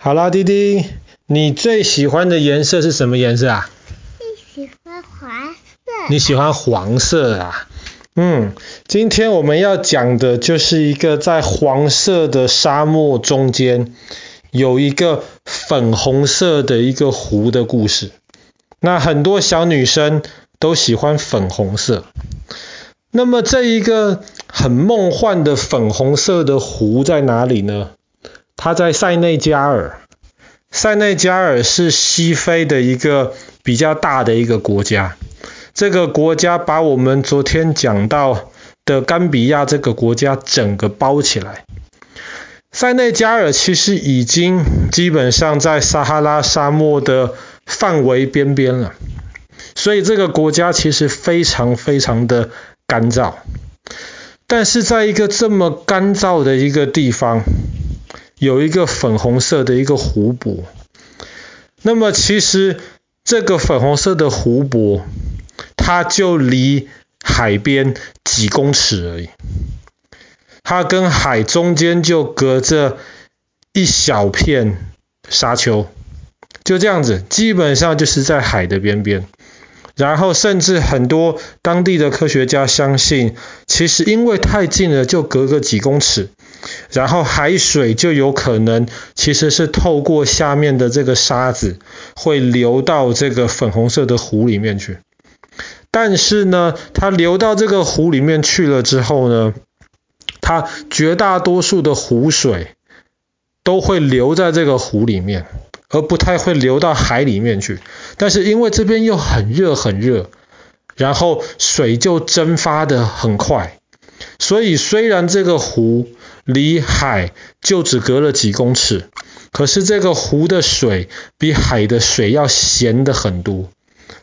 好啦，弟弟，你最喜欢的颜色是什么颜色啊？最喜欢黄色。你喜欢黄色啊？嗯，今天我们要讲的就是一个在黄色的沙漠中间有一个粉红色的一个湖的故事。那很多小女生都喜欢粉红色。那么这一个很梦幻的粉红色的湖在哪里呢？它在塞内加尔，塞内加尔是西非的一个比较大的一个国家。这个国家把我们昨天讲到的甘比亚这个国家整个包起来。塞内加尔其实已经基本上在撒哈拉沙漠的范围边边了，所以这个国家其实非常非常的干燥。但是在一个这么干燥的一个地方，有一个粉红色的一个湖泊，那么其实这个粉红色的湖泊，它就离海边几公尺而已，它跟海中间就隔着一小片沙丘，就这样子，基本上就是在海的边边。然后甚至很多当地的科学家相信，其实因为太近了，就隔个几公尺。然后海水就有可能其实是透过下面的这个沙子，会流到这个粉红色的湖里面去。但是呢，它流到这个湖里面去了之后呢，它绝大多数的湖水都会留在这个湖里面，而不太会流到海里面去。但是因为这边又很热很热，然后水就蒸发得很快，所以虽然这个湖，离海就只隔了几公尺，可是这个湖的水比海的水要咸的很多。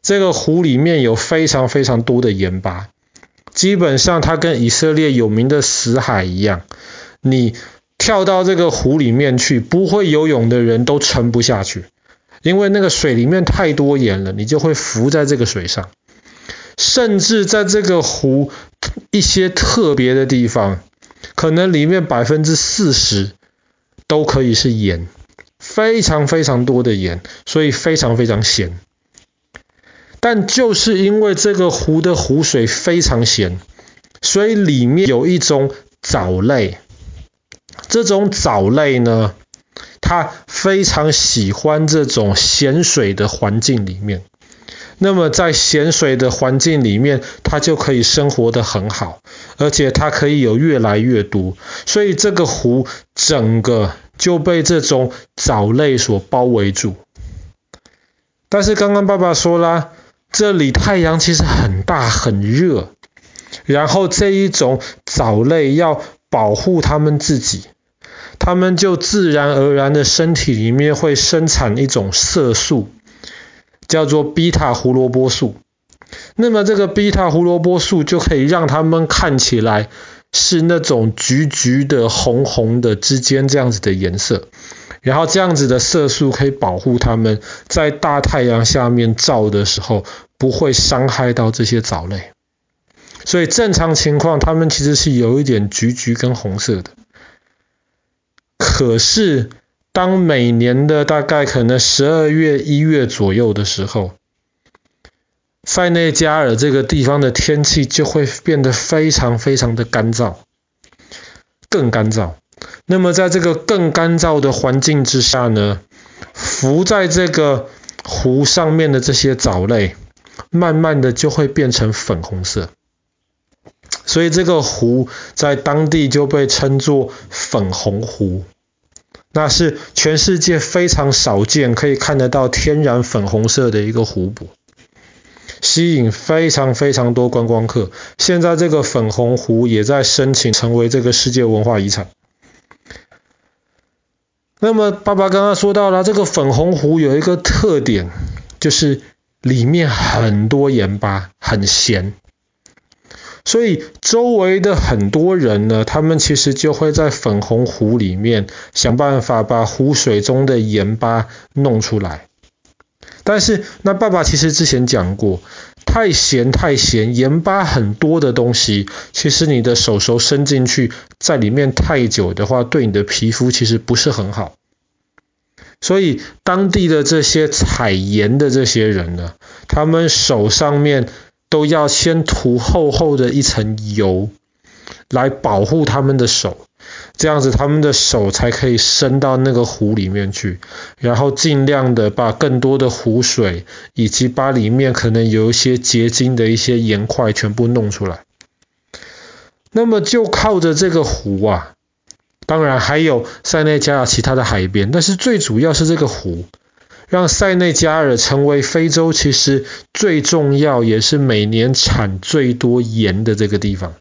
这个湖里面有非常非常多的盐巴，基本上它跟以色列有名的死海一样，你跳到这个湖里面去，不会游泳的人都沉不下去，因为那个水里面太多盐了，你就会浮在这个水上。甚至在这个湖一些特别的地方。可能里面百分之四十都可以是盐，非常非常多的盐，所以非常非常咸。但就是因为这个湖的湖水非常咸，所以里面有一种藻类。这种藻类呢，它非常喜欢这种咸水的环境里面。那么在咸水的环境里面，它就可以生活得很好，而且它可以有越来越多，所以这个湖整个就被这种藻类所包围住。但是刚刚爸爸说啦，这里太阳其实很大很热，然后这一种藻类要保护它们自己，它们就自然而然的身体里面会生产一种色素。叫做贝塔胡萝卜素，那么这个贝塔胡萝卜素就可以让它们看起来是那种橘橘的、红红的之间这样子的颜色，然后这样子的色素可以保护它们在大太阳下面照的时候不会伤害到这些藻类，所以正常情况它们其实是有一点橘橘跟红色的，可是。当每年的大概可能十二月、一月左右的时候，塞内加尔这个地方的天气就会变得非常非常的干燥，更干燥。那么在这个更干燥的环境之下呢，浮在这个湖上面的这些藻类，慢慢的就会变成粉红色，所以这个湖在当地就被称作粉红湖。那是全世界非常少见，可以看得到天然粉红色的一个湖泊，吸引非常非常多观光客。现在这个粉红湖也在申请成为这个世界文化遗产。那么爸爸刚刚说到了，这个粉红湖有一个特点，就是里面很多盐巴，很咸。所以周围的很多人呢，他们其实就会在粉红湖里面想办法把湖水中的盐巴弄出来。但是那爸爸其实之前讲过，太咸太咸，盐巴很多的东西，其实你的手手伸进去，在里面太久的话，对你的皮肤其实不是很好。所以当地的这些采盐的这些人呢，他们手上面都要先涂厚厚的一层油，来保护他们的手。这样子，他们的手才可以伸到那个湖里面去，然后尽量的把更多的湖水，以及把里面可能有一些结晶的一些盐块全部弄出来。那么就靠着这个湖啊，当然还有塞内加尔其他的海边，但是最主要是这个湖，让塞内加尔成为非洲其实最重要，也是每年产最多盐的这个地方。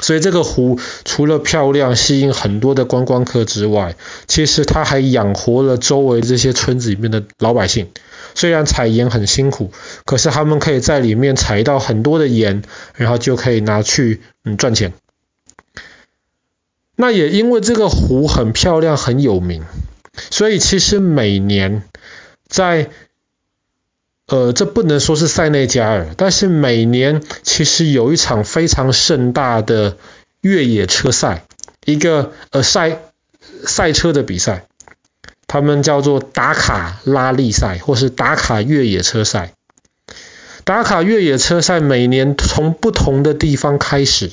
所以这个湖除了漂亮，吸引很多的观光客之外，其实它还养活了周围这些村子里面的老百姓。虽然采盐很辛苦，可是他们可以在里面采到很多的盐，然后就可以拿去嗯赚钱。那也因为这个湖很漂亮，很有名，所以其实每年在呃，这不能说是塞内加尔，但是每年其实有一场非常盛大的越野车赛，一个呃赛赛车的比赛，他们叫做达卡拉力赛，或是达卡越野车赛。达卡越野车赛每年从不同的地方开始，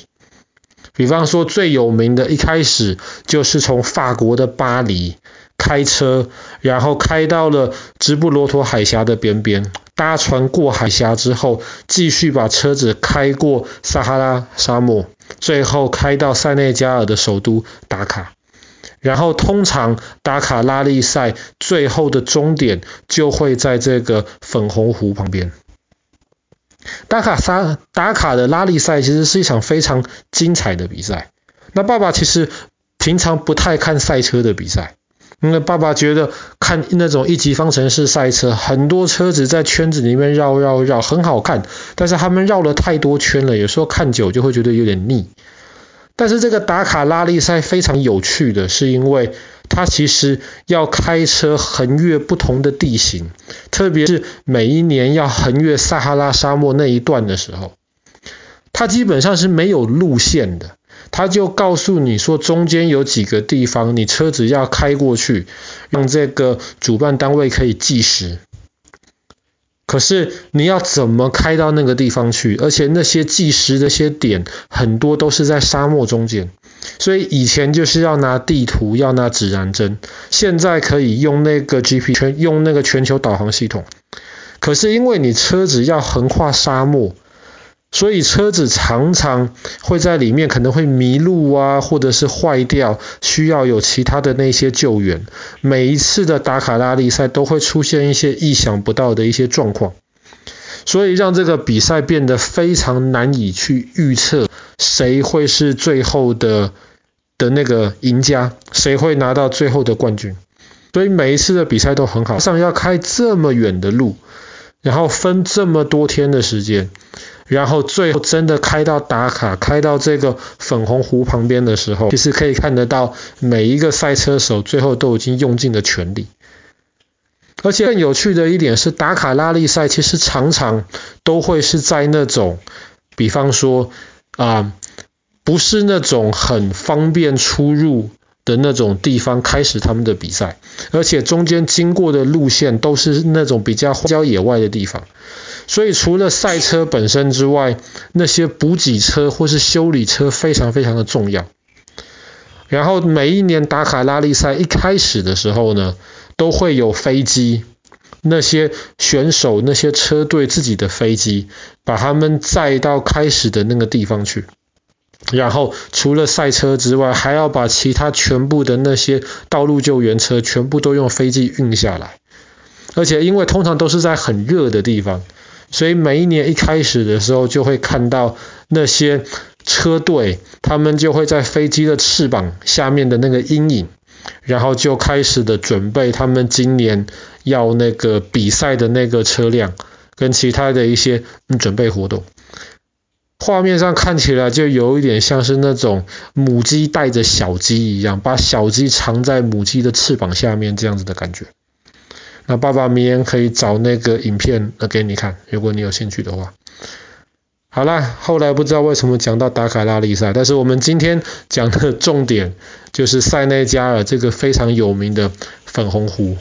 比方说最有名的一开始就是从法国的巴黎开车，然后开到了直布罗陀海峡的边边。搭船过海峡之后，继续把车子开过撒哈拉沙漠，最后开到塞内加尔的首都达卡。然后通常达卡拉力赛最后的终点就会在这个粉红湖旁边。达卡沙达卡的拉力赛其实是一场非常精彩的比赛。那爸爸其实平常不太看赛车的比赛。因为爸爸觉得看那种一级方程式赛车，很多车子在圈子里面绕绕绕，很好看，但是他们绕了太多圈了，有时候看久就会觉得有点腻。但是这个达卡拉力赛非常有趣的是，因为它其实要开车横越不同的地形，特别是每一年要横越撒哈拉沙漠那一段的时候，它基本上是没有路线的。他就告诉你说，中间有几个地方，你车子要开过去，让这个主办单位可以计时。可是你要怎么开到那个地方去？而且那些计时的些点，很多都是在沙漠中间，所以以前就是要拿地图，要拿指南针，现在可以用那个 G P 全用那个全球导航系统。可是因为你车子要横跨沙漠。所以车子常常会在里面可能会迷路啊，或者是坏掉，需要有其他的那些救援。每一次的达卡拉力赛都会出现一些意想不到的一些状况，所以让这个比赛变得非常难以去预测谁会是最后的的那个赢家，谁会拿到最后的冠军。所以每一次的比赛都很好，上要开这么远的路，然后分这么多天的时间。然后最后真的开到打卡，开到这个粉红湖旁边的时候，其实可以看得到每一个赛车手最后都已经用尽了全力。而且更有趣的一点是，打卡拉力赛其实常常都会是在那种，比方说啊、不是那种很方便出入的那种地方开始他们的比赛，而且中间经过的路线都是那种比较荒郊野外的地方。所以除了赛车本身之外，那些补给车或是修理车非常非常的重要。然后每一年达卡拉力赛一开始的时候呢，都会有飞机，那些选手那些车队自己的飞机，把他们载到开始的那个地方去。然后除了赛车之外，还要把其他全部的那些道路救援车全部都用飞机运下来。而且因为通常都是在很热的地方。所以每一年一开始的时候，就会看到那些车队，他们就会在飞机的翅膀下面的那个阴影，然后就开始的准备他们今年要那个比赛的那个车辆，跟其他的一些准备活动。画面上看起来就有一点像是那种母鸡带着小鸡一样，把小鸡藏在母鸡的翅膀下面这样子的感觉。那爸爸明天可以找那个影片给你看，如果你有兴趣的话。好啦，后来不知道为什么讲到达卡拉力赛，但是我们今天讲的重点就是塞内加尔这个非常有名的粉红湖。